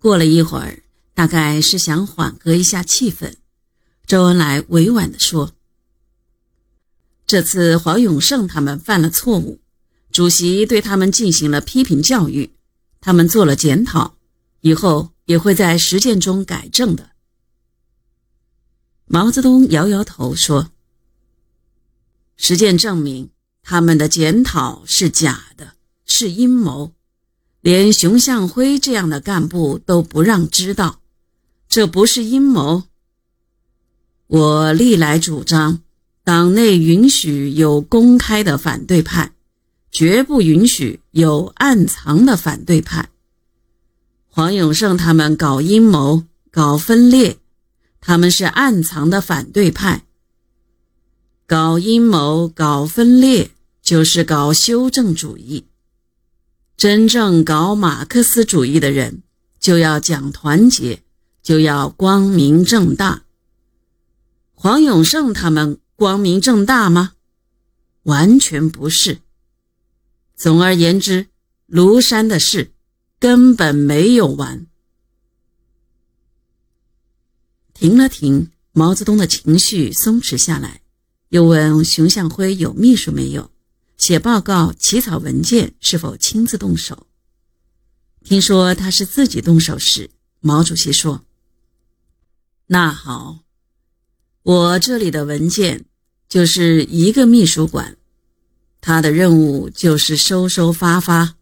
过了一会儿，大概是想缓和一下气氛，周恩来委婉地说：“这次黄永胜他们犯了错误，主席对他们进行了批评教育，他们做了检讨，以后也会在实践中改正的。”毛泽东摇摇头说：“实践证明，他们的检讨是假的，是阴谋。”连熊向晖这样的干部都不让知道，这不是阴谋。我历来主张，党内允许有公开的反对派，绝不允许有暗藏的反对派。黄永胜他们搞阴谋、搞分裂，他们是暗藏的反对派。搞阴谋、搞分裂，就是搞修正主义。真正搞马克思主义的人，就要讲团结，就要光明正大。黄永胜他们光明正大吗？完全不是。总而言之，庐山的事根本没有完。停了停，毛泽东的情绪松弛下来，又问熊向晖有秘书没有。写报告、起草文件是否亲自动手？听说他是自己动手时，毛主席说：“那好，我这里的文件就是一个秘书馆，他的任务就是收收发发。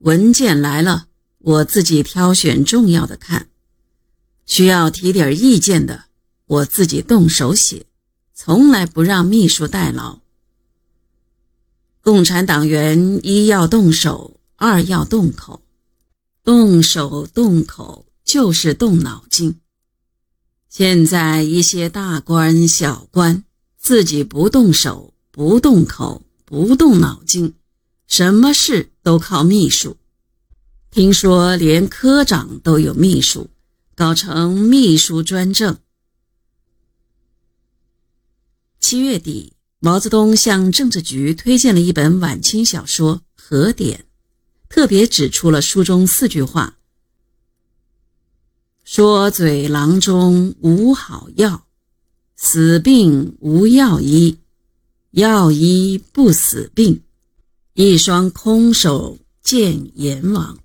文件来了，我自己挑选重要的看，需要提点意见的，我自己动手写，从来不让秘书代劳。”共产党员一要动手，二要动口，动手动口就是动脑筋。现在一些大官小官自己不动手、不动口、不动脑筋，什么事都靠秘书。听说连科长都有秘书，搞成秘书专政。七月底。毛泽东向政治局推荐了一本晚清小说《和典》，特别指出了书中四句话：“说嘴郎中无好药，死病无药医，药医不死病，一双空手见阎王。”